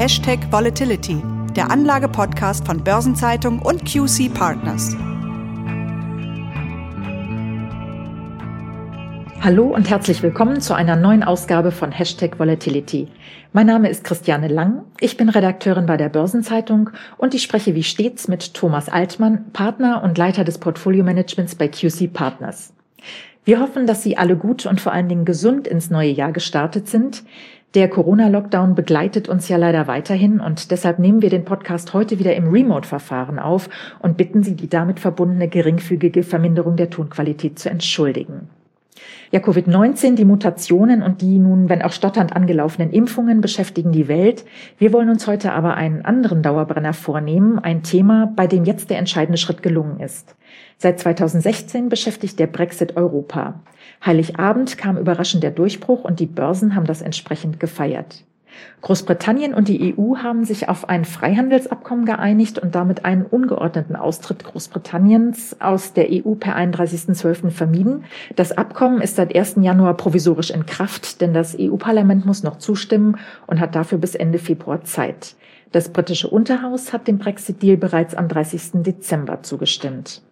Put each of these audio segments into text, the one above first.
Hashtag Volatility, der Anlage-Podcast von Börsenzeitung und QC Partners. Hallo und herzlich willkommen zu einer neuen Ausgabe von Hashtag Volatility. Mein Name ist Christiane Lang, ich bin Redakteurin bei der Börsenzeitung und ich spreche wie stets mit Thomas Altmann, Partner und Leiter des Portfolio-Managements bei QC Partners. Wir hoffen, dass Sie alle gut und vor allen Dingen gesund ins neue Jahr gestartet sind. Der Corona-Lockdown begleitet uns ja leider weiterhin und deshalb nehmen wir den Podcast heute wieder im Remote-Verfahren auf und bitten Sie, die damit verbundene geringfügige Verminderung der Tonqualität zu entschuldigen. Ja, Covid-19, die Mutationen und die nun, wenn auch stotternd angelaufenen Impfungen beschäftigen die Welt. Wir wollen uns heute aber einen anderen Dauerbrenner vornehmen, ein Thema, bei dem jetzt der entscheidende Schritt gelungen ist. Seit 2016 beschäftigt der Brexit Europa. Heiligabend kam überraschend der Durchbruch und die Börsen haben das entsprechend gefeiert. Großbritannien und die EU haben sich auf ein Freihandelsabkommen geeinigt und damit einen ungeordneten Austritt Großbritanniens aus der EU per 31.12. vermieden. Das Abkommen ist seit 1. Januar provisorisch in Kraft, denn das EU-Parlament muss noch zustimmen und hat dafür bis Ende Februar Zeit. Das britische Unterhaus hat dem Brexit-Deal bereits am 30. Dezember zugestimmt.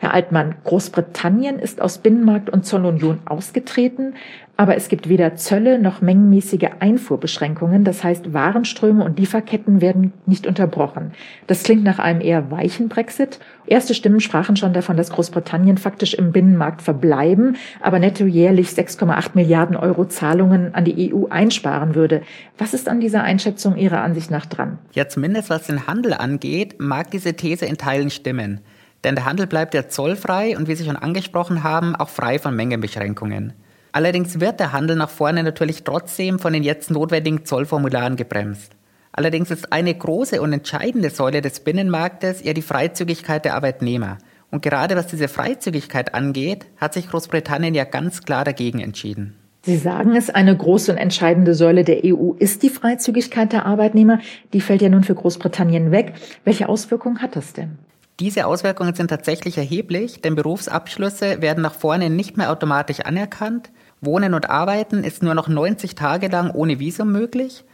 Herr Altmann, Großbritannien ist aus Binnenmarkt und Zollunion ausgetreten, aber es gibt weder Zölle noch mengenmäßige Einfuhrbeschränkungen. Das heißt, Warenströme und Lieferketten werden nicht unterbrochen. Das klingt nach einem eher weichen Brexit. Erste Stimmen sprachen schon davon, dass Großbritannien faktisch im Binnenmarkt verbleiben, aber netto jährlich 6,8 Milliarden Euro Zahlungen an die EU einsparen würde. Was ist an dieser Einschätzung Ihrer Ansicht nach dran? Ja, zumindest was den Handel angeht, mag diese These in Teilen stimmen. Denn der Handel bleibt ja zollfrei und wie Sie schon angesprochen haben, auch frei von Mengenbeschränkungen. Allerdings wird der Handel nach vorne natürlich trotzdem von den jetzt notwendigen Zollformularen gebremst. Allerdings ist eine große und entscheidende Säule des Binnenmarktes ja die Freizügigkeit der Arbeitnehmer. Und gerade was diese Freizügigkeit angeht, hat sich Großbritannien ja ganz klar dagegen entschieden. Sie sagen es, eine große und entscheidende Säule der EU ist die Freizügigkeit der Arbeitnehmer. Die fällt ja nun für Großbritannien weg. Welche Auswirkungen hat das denn? Diese Auswirkungen sind tatsächlich erheblich, denn Berufsabschlüsse werden nach vorne nicht mehr automatisch anerkannt. Wohnen und Arbeiten ist nur noch 90 Tage lang ohne Visum möglich.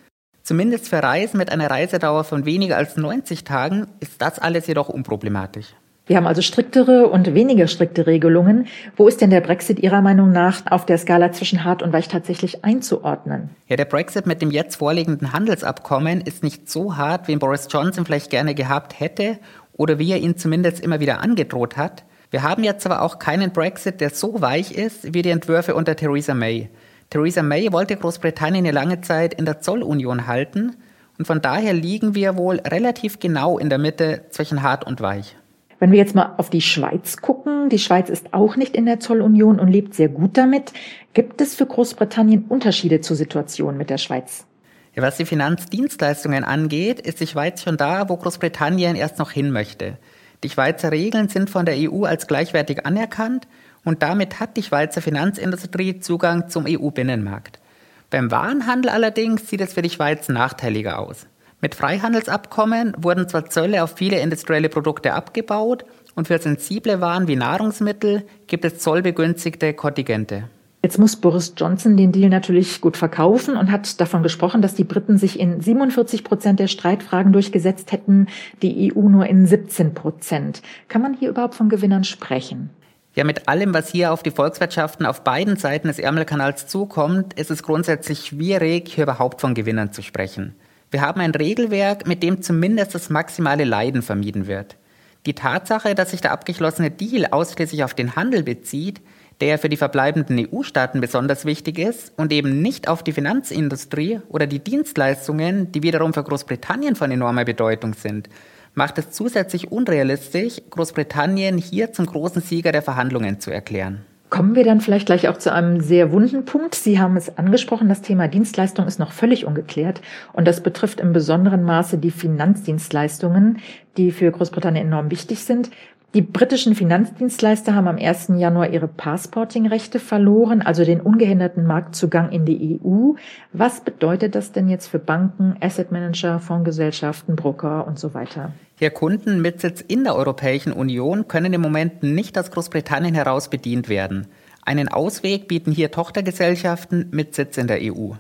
Zumindest für Reisen mit einer Reisedauer von weniger als 90 Tagen ist das alles jedoch unproblematisch. Wir haben also striktere und weniger strikte Regelungen. Wo ist denn der Brexit Ihrer Meinung nach auf der Skala zwischen hart und weich tatsächlich einzuordnen? Ja, der Brexit mit dem jetzt vorliegenden Handelsabkommen ist nicht so hart, wie ihn Boris Johnson vielleicht gerne gehabt hätte oder wie er ihn zumindest immer wieder angedroht hat. Wir haben jetzt aber auch keinen Brexit, der so weich ist wie die Entwürfe unter Theresa May. Theresa May wollte Großbritannien eine lange Zeit in der Zollunion halten und von daher liegen wir wohl relativ genau in der Mitte zwischen hart und weich. Wenn wir jetzt mal auf die Schweiz gucken, die Schweiz ist auch nicht in der Zollunion und lebt sehr gut damit. Gibt es für Großbritannien Unterschiede zur Situation mit der Schweiz? Ja, was die Finanzdienstleistungen angeht, ist die Schweiz schon da, wo Großbritannien erst noch hin möchte. Die Schweizer Regeln sind von der EU als gleichwertig anerkannt und damit hat die Schweizer Finanzindustrie Zugang zum EU-Binnenmarkt. Beim Warenhandel allerdings sieht es für die Schweiz nachteiliger aus. Mit Freihandelsabkommen wurden zwar Zölle auf viele industrielle Produkte abgebaut und für sensible Waren wie Nahrungsmittel gibt es zollbegünstigte Kontingente. Jetzt muss Boris Johnson den Deal natürlich gut verkaufen und hat davon gesprochen, dass die Briten sich in 47 Prozent der Streitfragen durchgesetzt hätten, die EU nur in 17 Prozent. Kann man hier überhaupt von Gewinnern sprechen? Ja, mit allem, was hier auf die Volkswirtschaften auf beiden Seiten des Ärmelkanals zukommt, ist es grundsätzlich schwierig, hier überhaupt von Gewinnern zu sprechen. Wir haben ein Regelwerk, mit dem zumindest das maximale Leiden vermieden wird. Die Tatsache, dass sich der abgeschlossene Deal ausschließlich auf den Handel bezieht, der für die verbleibenden EU-Staaten besonders wichtig ist und eben nicht auf die Finanzindustrie oder die Dienstleistungen, die wiederum für Großbritannien von enormer Bedeutung sind, macht es zusätzlich unrealistisch, Großbritannien hier zum großen Sieger der Verhandlungen zu erklären. Kommen wir dann vielleicht gleich auch zu einem sehr wunden Punkt. Sie haben es angesprochen, das Thema Dienstleistung ist noch völlig ungeklärt und das betrifft im besonderen Maße die Finanzdienstleistungen, die für Großbritannien enorm wichtig sind. Die britischen Finanzdienstleister haben am 1. Januar ihre Passporting-Rechte verloren, also den ungehinderten Marktzugang in die EU. Was bedeutet das denn jetzt für Banken, Asset Manager, Fondsgesellschaften, Broker und so weiter? Ja, Kunden mit Sitz in der Europäischen Union können im Moment nicht aus Großbritannien heraus bedient werden. Einen Ausweg bieten hier Tochtergesellschaften mit Sitz in der EU.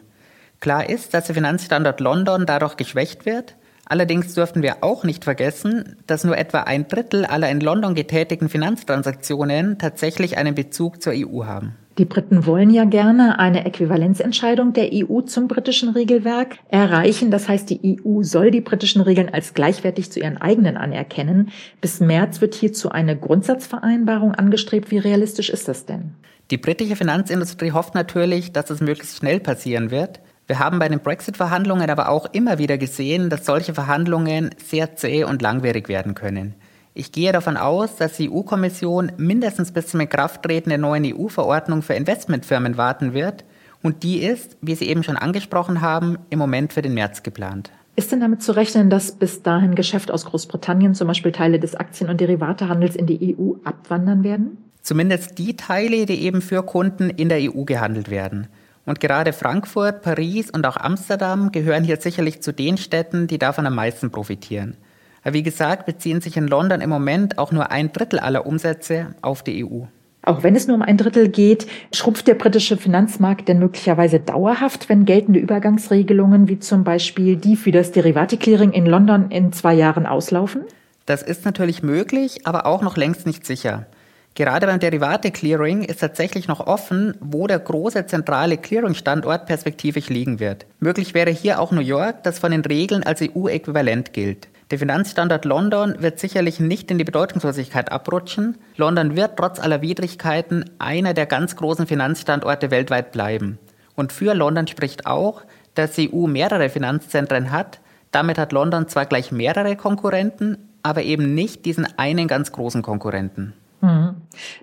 Klar ist, dass der Finanzstandort London dadurch geschwächt wird. Allerdings dürften wir auch nicht vergessen, dass nur etwa ein Drittel aller in London getätigten Finanztransaktionen tatsächlich einen Bezug zur EU haben. Die Briten wollen ja gerne eine Äquivalenzentscheidung der EU zum britischen Regelwerk erreichen. Das heißt, die EU soll die britischen Regeln als gleichwertig zu ihren eigenen anerkennen. Bis März wird hierzu eine Grundsatzvereinbarung angestrebt. Wie realistisch ist das denn? Die britische Finanzindustrie hofft natürlich, dass es möglichst schnell passieren wird. Wir haben bei den Brexit-Verhandlungen aber auch immer wieder gesehen, dass solche Verhandlungen sehr zäh und langwierig werden können. Ich gehe davon aus, dass die EU-Kommission mindestens bis zum Inkrafttreten der neuen EU-Verordnung für Investmentfirmen warten wird. Und die ist, wie Sie eben schon angesprochen haben, im Moment für den März geplant. Ist denn damit zu rechnen, dass bis dahin Geschäft aus Großbritannien, zum Beispiel Teile des Aktien- und Derivatehandels in die EU abwandern werden? Zumindest die Teile, die eben für Kunden in der EU gehandelt werden. Und gerade Frankfurt, Paris und auch Amsterdam gehören hier sicherlich zu den Städten, die davon am meisten profitieren. Wie gesagt, beziehen sich in London im Moment auch nur ein Drittel aller Umsätze auf die EU. Auch wenn es nur um ein Drittel geht, schrumpft der britische Finanzmarkt denn möglicherweise dauerhaft, wenn geltende Übergangsregelungen wie zum Beispiel die für das Derivate-Clearing in London in zwei Jahren auslaufen? Das ist natürlich möglich, aber auch noch längst nicht sicher. Gerade beim Derivate-Clearing ist tatsächlich noch offen, wo der große zentrale Clearing-Standort perspektivisch liegen wird. Möglich wäre hier auch New York, das von den Regeln als EU-Äquivalent gilt. Der Finanzstandort London wird sicherlich nicht in die Bedeutungslosigkeit abrutschen. London wird trotz aller Widrigkeiten einer der ganz großen Finanzstandorte weltweit bleiben. Und für London spricht auch, dass die EU mehrere Finanzzentren hat. Damit hat London zwar gleich mehrere Konkurrenten, aber eben nicht diesen einen ganz großen Konkurrenten.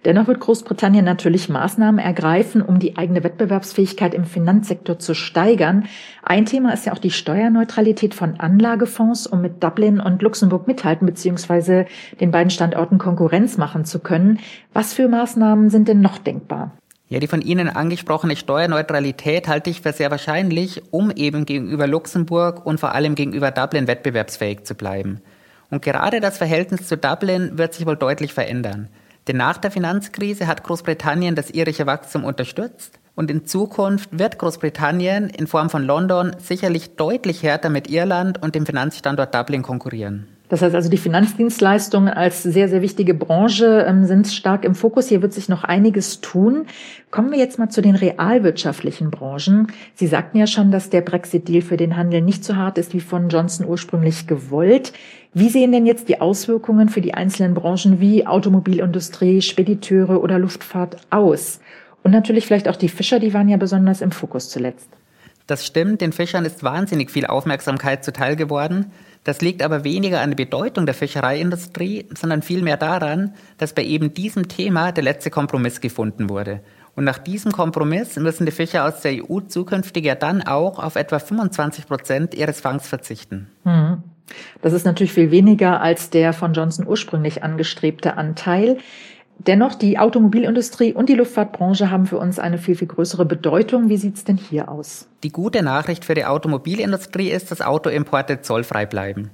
Dennoch wird Großbritannien natürlich Maßnahmen ergreifen, um die eigene Wettbewerbsfähigkeit im Finanzsektor zu steigern. Ein Thema ist ja auch die Steuerneutralität von Anlagefonds, um mit Dublin und Luxemburg mithalten bzw. den beiden Standorten Konkurrenz machen zu können. Was für Maßnahmen sind denn noch denkbar? Ja, die von Ihnen angesprochene Steuerneutralität halte ich für sehr wahrscheinlich, um eben gegenüber Luxemburg und vor allem gegenüber Dublin wettbewerbsfähig zu bleiben. Und gerade das Verhältnis zu Dublin wird sich wohl deutlich verändern. Denn nach der Finanzkrise hat Großbritannien das irische Wachstum unterstützt und in Zukunft wird Großbritannien in Form von London sicherlich deutlich härter mit Irland und dem Finanzstandort Dublin konkurrieren. Das heißt also, die Finanzdienstleistungen als sehr, sehr wichtige Branche ähm, sind stark im Fokus. Hier wird sich noch einiges tun. Kommen wir jetzt mal zu den realwirtschaftlichen Branchen. Sie sagten ja schon, dass der Brexit-Deal für den Handel nicht so hart ist wie von Johnson ursprünglich gewollt. Wie sehen denn jetzt die Auswirkungen für die einzelnen Branchen wie Automobilindustrie, Spediteure oder Luftfahrt aus? Und natürlich vielleicht auch die Fischer, die waren ja besonders im Fokus zuletzt. Das stimmt, den Fischern ist wahnsinnig viel Aufmerksamkeit zuteil geworden. Das liegt aber weniger an der Bedeutung der Fischereiindustrie, sondern vielmehr daran, dass bei eben diesem Thema der letzte Kompromiss gefunden wurde. Und nach diesem Kompromiss müssen die Fischer aus der EU zukünftig ja dann auch auf etwa 25 Prozent ihres Fangs verzichten. Mhm. Das ist natürlich viel weniger als der von Johnson ursprünglich angestrebte Anteil. Dennoch, die Automobilindustrie und die Luftfahrtbranche haben für uns eine viel, viel größere Bedeutung. Wie sieht's denn hier aus? Die gute Nachricht für die Automobilindustrie ist, dass Autoimporte zollfrei bleiben.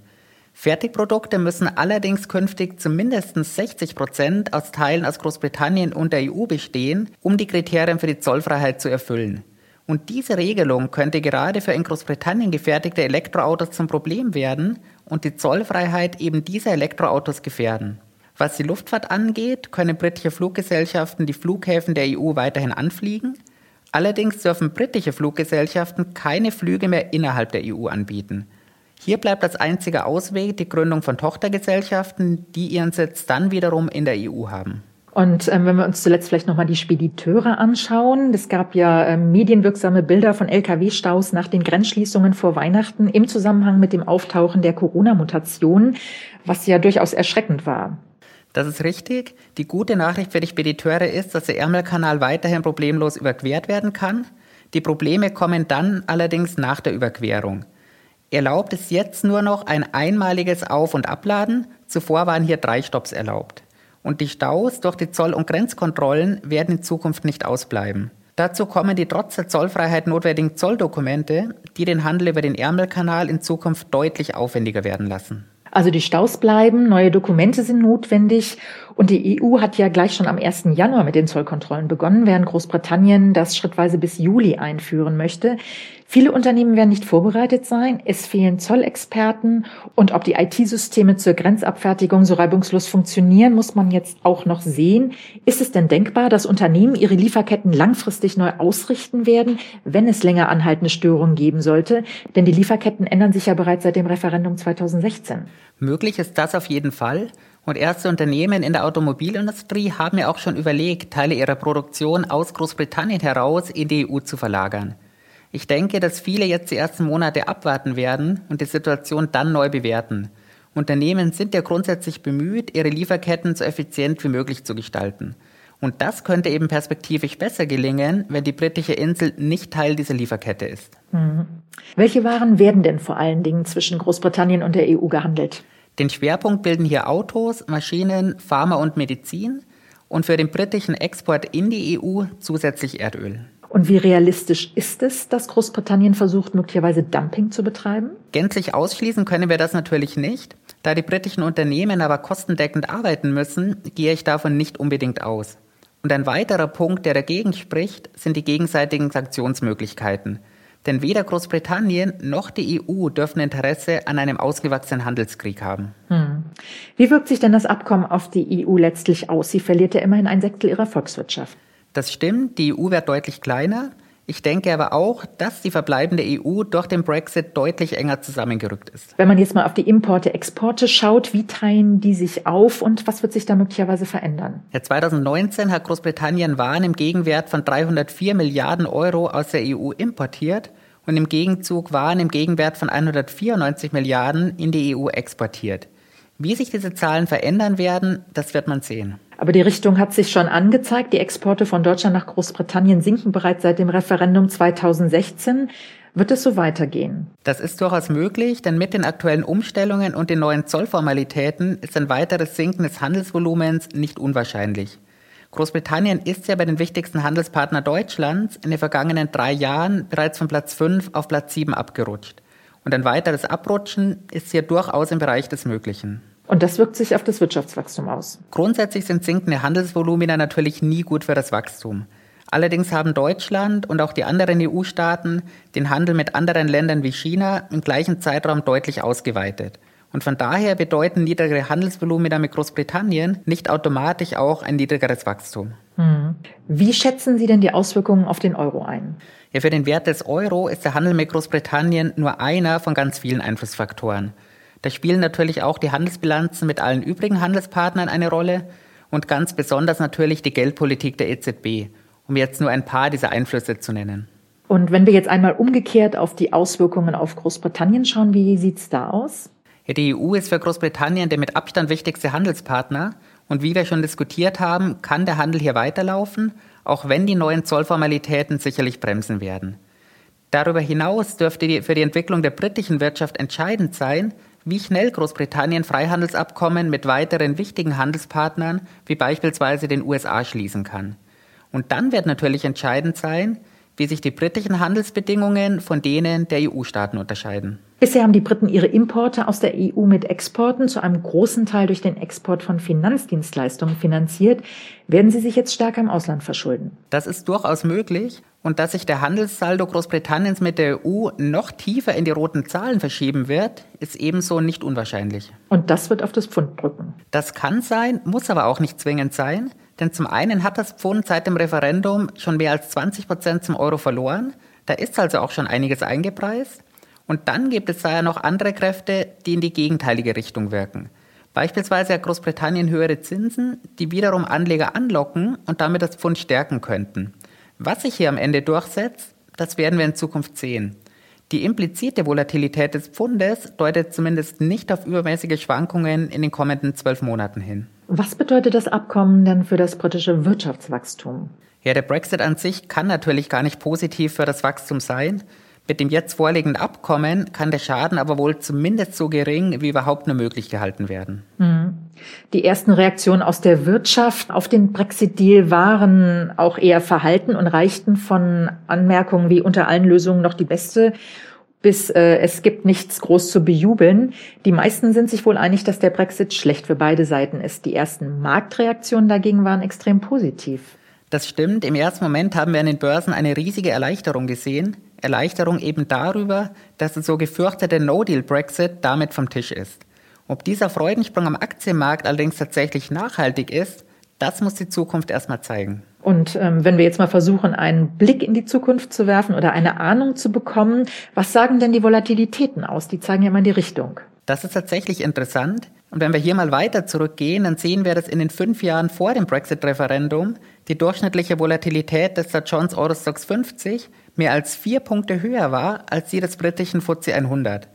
Fertigprodukte müssen allerdings künftig zumindest 60 Prozent aus Teilen aus Großbritannien und der EU bestehen, um die Kriterien für die Zollfreiheit zu erfüllen. Und diese Regelung könnte gerade für in Großbritannien gefertigte Elektroautos zum Problem werden und die Zollfreiheit eben dieser Elektroautos gefährden. Was die Luftfahrt angeht, können britische Fluggesellschaften die Flughäfen der EU weiterhin anfliegen. Allerdings dürfen britische Fluggesellschaften keine Flüge mehr innerhalb der EU anbieten. Hier bleibt als einziger Ausweg die Gründung von Tochtergesellschaften, die ihren Sitz dann wiederum in der EU haben. Und ähm, wenn wir uns zuletzt vielleicht nochmal die Spediteure anschauen, es gab ja ähm, medienwirksame Bilder von Lkw-Staus nach den Grenzschließungen vor Weihnachten im Zusammenhang mit dem Auftauchen der Corona-Mutation, was ja durchaus erschreckend war. Das ist richtig. Die gute Nachricht für die Spediteure ist, dass der Ärmelkanal weiterhin problemlos überquert werden kann. Die Probleme kommen dann allerdings nach der Überquerung. Erlaubt ist jetzt nur noch ein einmaliges Auf- und Abladen. Zuvor waren hier drei Stopps erlaubt. Und die Staus durch die Zoll- und Grenzkontrollen werden in Zukunft nicht ausbleiben. Dazu kommen die trotz der Zollfreiheit notwendigen Zolldokumente, die den Handel über den Ärmelkanal in Zukunft deutlich aufwendiger werden lassen. Also die Staus bleiben, neue Dokumente sind notwendig und die EU hat ja gleich schon am 1. Januar mit den Zollkontrollen begonnen, während Großbritannien das schrittweise bis Juli einführen möchte. Viele Unternehmen werden nicht vorbereitet sein, es fehlen Zollexperten und ob die IT-Systeme zur Grenzabfertigung so reibungslos funktionieren, muss man jetzt auch noch sehen. Ist es denn denkbar, dass Unternehmen ihre Lieferketten langfristig neu ausrichten werden, wenn es länger anhaltende Störungen geben sollte? Denn die Lieferketten ändern sich ja bereits seit dem Referendum 2016. Möglich ist das auf jeden Fall. Und erste Unternehmen in der Automobilindustrie haben ja auch schon überlegt, Teile ihrer Produktion aus Großbritannien heraus in die EU zu verlagern. Ich denke, dass viele jetzt die ersten Monate abwarten werden und die Situation dann neu bewerten. Unternehmen sind ja grundsätzlich bemüht, ihre Lieferketten so effizient wie möglich zu gestalten. Und das könnte eben perspektivisch besser gelingen, wenn die britische Insel nicht Teil dieser Lieferkette ist. Mhm. Welche Waren werden denn vor allen Dingen zwischen Großbritannien und der EU gehandelt? Den Schwerpunkt bilden hier Autos, Maschinen, Pharma und Medizin und für den britischen Export in die EU zusätzlich Erdöl. Und wie realistisch ist es, dass Großbritannien versucht, möglicherweise Dumping zu betreiben? Gänzlich ausschließen können wir das natürlich nicht. Da die britischen Unternehmen aber kostendeckend arbeiten müssen, gehe ich davon nicht unbedingt aus. Und ein weiterer Punkt, der dagegen spricht, sind die gegenseitigen Sanktionsmöglichkeiten. Denn weder Großbritannien noch die EU dürfen Interesse an einem ausgewachsenen Handelskrieg haben. Hm. Wie wirkt sich denn das Abkommen auf die EU letztlich aus? Sie verliert ja immerhin ein Sechstel ihrer Volkswirtschaft. Das stimmt, die EU wird deutlich kleiner. Ich denke aber auch, dass die verbleibende EU durch den Brexit deutlich enger zusammengerückt ist. Wenn man jetzt mal auf die Importe, Exporte schaut, wie teilen die sich auf und was wird sich da möglicherweise verändern? Ja, 2019 hat Großbritannien Waren im Gegenwert von 304 Milliarden Euro aus der EU importiert und im Gegenzug Waren im Gegenwert von 194 Milliarden in die EU exportiert. Wie sich diese Zahlen verändern werden, das wird man sehen. Aber die Richtung hat sich schon angezeigt. Die Exporte von Deutschland nach Großbritannien sinken bereits seit dem Referendum 2016. Wird es so weitergehen? Das ist durchaus möglich, denn mit den aktuellen Umstellungen und den neuen Zollformalitäten ist ein weiteres Sinken des Handelsvolumens nicht unwahrscheinlich. Großbritannien ist ja bei den wichtigsten Handelspartnern Deutschlands in den vergangenen drei Jahren bereits von Platz 5 auf Platz 7 abgerutscht. Und ein weiteres Abrutschen ist hier durchaus im Bereich des Möglichen. Und das wirkt sich auf das Wirtschaftswachstum aus. Grundsätzlich sind sinkende Handelsvolumina natürlich nie gut für das Wachstum. Allerdings haben Deutschland und auch die anderen EU-Staaten den Handel mit anderen Ländern wie China im gleichen Zeitraum deutlich ausgeweitet. Und von daher bedeuten niedrigere Handelsvolumina mit Großbritannien nicht automatisch auch ein niedrigeres Wachstum. Hm. Wie schätzen Sie denn die Auswirkungen auf den Euro ein? Ja, für den Wert des Euro ist der Handel mit Großbritannien nur einer von ganz vielen Einflussfaktoren. Da spielen natürlich auch die Handelsbilanzen mit allen übrigen Handelspartnern eine Rolle und ganz besonders natürlich die Geldpolitik der EZB, um jetzt nur ein paar dieser Einflüsse zu nennen. Und wenn wir jetzt einmal umgekehrt auf die Auswirkungen auf Großbritannien schauen, wie sieht es da aus? Ja, die EU ist für Großbritannien der mit Abstand wichtigste Handelspartner und wie wir schon diskutiert haben, kann der Handel hier weiterlaufen, auch wenn die neuen Zollformalitäten sicherlich bremsen werden. Darüber hinaus dürfte die, für die Entwicklung der britischen Wirtschaft entscheidend sein, wie schnell Großbritannien Freihandelsabkommen mit weiteren wichtigen Handelspartnern wie beispielsweise den USA schließen kann. Und dann wird natürlich entscheidend sein, wie sich die britischen Handelsbedingungen von denen der EU-Staaten unterscheiden. Bisher haben die Briten ihre Importe aus der EU mit Exporten zu einem großen Teil durch den Export von Finanzdienstleistungen finanziert. Werden sie sich jetzt stärker im Ausland verschulden? Das ist durchaus möglich. Und dass sich der Handelssaldo Großbritanniens mit der EU noch tiefer in die roten Zahlen verschieben wird, ist ebenso nicht unwahrscheinlich. Und das wird auf das Pfund drücken? Das kann sein, muss aber auch nicht zwingend sein. Denn zum einen hat das Pfund seit dem Referendum schon mehr als 20 Prozent zum Euro verloren. Da ist also auch schon einiges eingepreist. Und dann gibt es da ja noch andere Kräfte, die in die gegenteilige Richtung wirken. Beispielsweise hat Großbritannien höhere Zinsen, die wiederum Anleger anlocken und damit das Pfund stärken könnten. Was sich hier am Ende durchsetzt, das werden wir in Zukunft sehen. Die implizite Volatilität des Pfundes deutet zumindest nicht auf übermäßige Schwankungen in den kommenden zwölf Monaten hin. Was bedeutet das Abkommen denn für das britische Wirtschaftswachstum? Ja, der Brexit an sich kann natürlich gar nicht positiv für das Wachstum sein. Mit dem jetzt vorliegenden Abkommen kann der Schaden aber wohl zumindest so gering wie überhaupt nur möglich gehalten werden. Mhm. Die ersten Reaktionen aus der Wirtschaft auf den Brexit-Deal waren auch eher verhalten und reichten von Anmerkungen wie unter allen Lösungen noch die beste bis äh, es gibt nichts groß zu bejubeln. Die meisten sind sich wohl einig, dass der Brexit schlecht für beide Seiten ist. Die ersten Marktreaktionen dagegen waren extrem positiv. Das stimmt. Im ersten Moment haben wir an den Börsen eine riesige Erleichterung gesehen. Erleichterung eben darüber, dass der so gefürchtete No-Deal-Brexit damit vom Tisch ist. Ob dieser Freudensprung am Aktienmarkt allerdings tatsächlich nachhaltig ist, das muss die Zukunft erstmal zeigen. Und ähm, wenn wir jetzt mal versuchen, einen Blick in die Zukunft zu werfen oder eine Ahnung zu bekommen, was sagen denn die Volatilitäten aus? Die zeigen ja mal die Richtung. Das ist tatsächlich interessant. Und wenn wir hier mal weiter zurückgehen, dann sehen wir, dass in den fünf Jahren vor dem Brexit-Referendum die durchschnittliche Volatilität des Dow Jones Eurostox 50 mehr als vier Punkte höher war als die des britischen FTSE 100.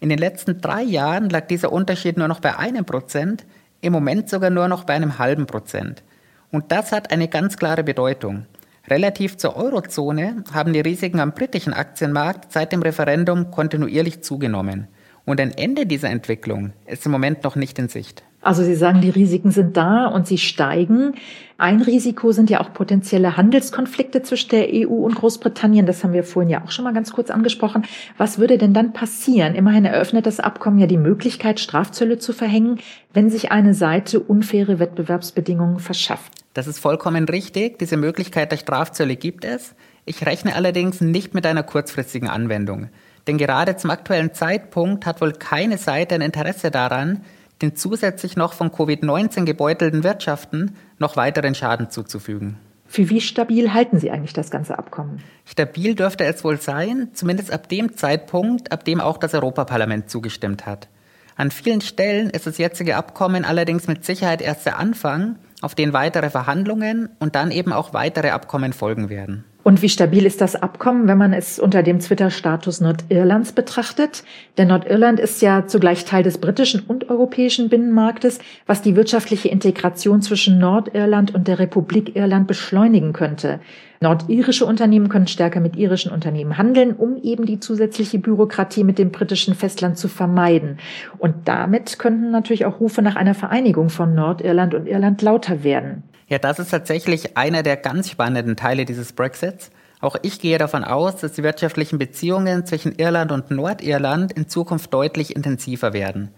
In den letzten drei Jahren lag dieser Unterschied nur noch bei einem Prozent, im Moment sogar nur noch bei einem halben Prozent. Und das hat eine ganz klare Bedeutung. Relativ zur Eurozone haben die Risiken am britischen Aktienmarkt seit dem Referendum kontinuierlich zugenommen. Und ein Ende dieser Entwicklung ist im Moment noch nicht in Sicht. Also Sie sagen, die Risiken sind da und sie steigen. Ein Risiko sind ja auch potenzielle Handelskonflikte zwischen der EU und Großbritannien. Das haben wir vorhin ja auch schon mal ganz kurz angesprochen. Was würde denn dann passieren? Immerhin eröffnet das Abkommen ja die Möglichkeit, Strafzölle zu verhängen, wenn sich eine Seite unfaire Wettbewerbsbedingungen verschafft. Das ist vollkommen richtig. Diese Möglichkeit der Strafzölle gibt es. Ich rechne allerdings nicht mit einer kurzfristigen Anwendung. Denn gerade zum aktuellen Zeitpunkt hat wohl keine Seite ein Interesse daran, den zusätzlich noch von Covid-19 gebeutelten Wirtschaften noch weiteren Schaden zuzufügen. Für wie stabil halten Sie eigentlich das ganze Abkommen? Stabil dürfte es wohl sein, zumindest ab dem Zeitpunkt, ab dem auch das Europaparlament zugestimmt hat. An vielen Stellen ist das jetzige Abkommen allerdings mit Sicherheit erst der Anfang, auf den weitere Verhandlungen und dann eben auch weitere Abkommen folgen werden. Und wie stabil ist das Abkommen, wenn man es unter dem Twitter-Status Nordirlands betrachtet? Denn Nordirland ist ja zugleich Teil des britischen und europäischen Binnenmarktes, was die wirtschaftliche Integration zwischen Nordirland und der Republik Irland beschleunigen könnte. Nordirische Unternehmen können stärker mit irischen Unternehmen handeln, um eben die zusätzliche Bürokratie mit dem britischen Festland zu vermeiden. Und damit könnten natürlich auch Rufe nach einer Vereinigung von Nordirland und Irland lauter werden. Ja, das ist tatsächlich einer der ganz spannenden Teile dieses Brexits. Auch ich gehe davon aus, dass die wirtschaftlichen Beziehungen zwischen Irland und Nordirland in Zukunft deutlich intensiver werden.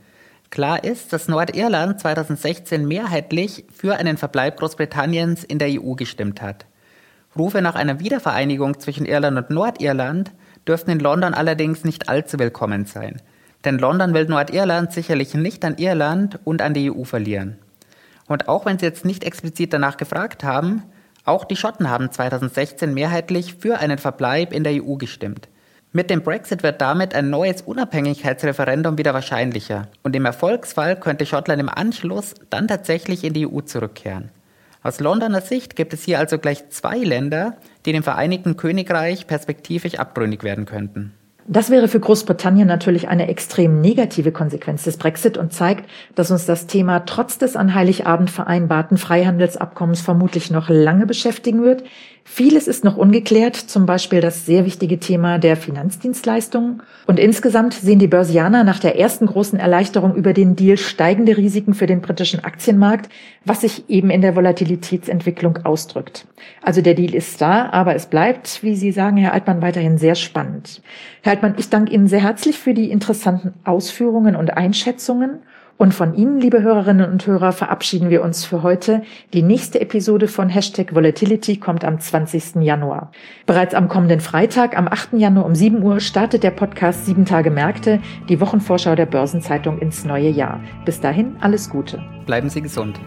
Klar ist, dass Nordirland 2016 mehrheitlich für einen Verbleib Großbritanniens in der EU gestimmt hat. Rufe nach einer Wiedervereinigung zwischen Irland und Nordirland dürften in London allerdings nicht allzu willkommen sein. Denn London will Nordirland sicherlich nicht an Irland und an die EU verlieren. Und auch wenn Sie jetzt nicht explizit danach gefragt haben, auch die Schotten haben 2016 mehrheitlich für einen Verbleib in der EU gestimmt. Mit dem Brexit wird damit ein neues Unabhängigkeitsreferendum wieder wahrscheinlicher. Und im Erfolgsfall könnte Schottland im Anschluss dann tatsächlich in die EU zurückkehren. Aus Londoner Sicht gibt es hier also gleich zwei Länder, die dem Vereinigten Königreich perspektivisch abtrünnig werden könnten. Das wäre für Großbritannien natürlich eine extrem negative Konsequenz des Brexit und zeigt, dass uns das Thema trotz des an Heiligabend vereinbarten Freihandelsabkommens vermutlich noch lange beschäftigen wird. Vieles ist noch ungeklärt, zum Beispiel das sehr wichtige Thema der Finanzdienstleistungen. Und insgesamt sehen die Börsianer nach der ersten großen Erleichterung über den Deal steigende Risiken für den britischen Aktienmarkt, was sich eben in der Volatilitätsentwicklung ausdrückt. Also der Deal ist da, aber es bleibt, wie Sie sagen, Herr Altmann, weiterhin sehr spannend. Herr Altmann, ich danke Ihnen sehr herzlich für die interessanten Ausführungen und Einschätzungen. Und von Ihnen, liebe Hörerinnen und Hörer, verabschieden wir uns für heute. Die nächste Episode von Hashtag Volatility kommt am 20. Januar. Bereits am kommenden Freitag, am 8. Januar um 7 Uhr, startet der Podcast Sieben Tage Märkte, die Wochenvorschau der Börsenzeitung ins neue Jahr. Bis dahin alles Gute. Bleiben Sie gesund.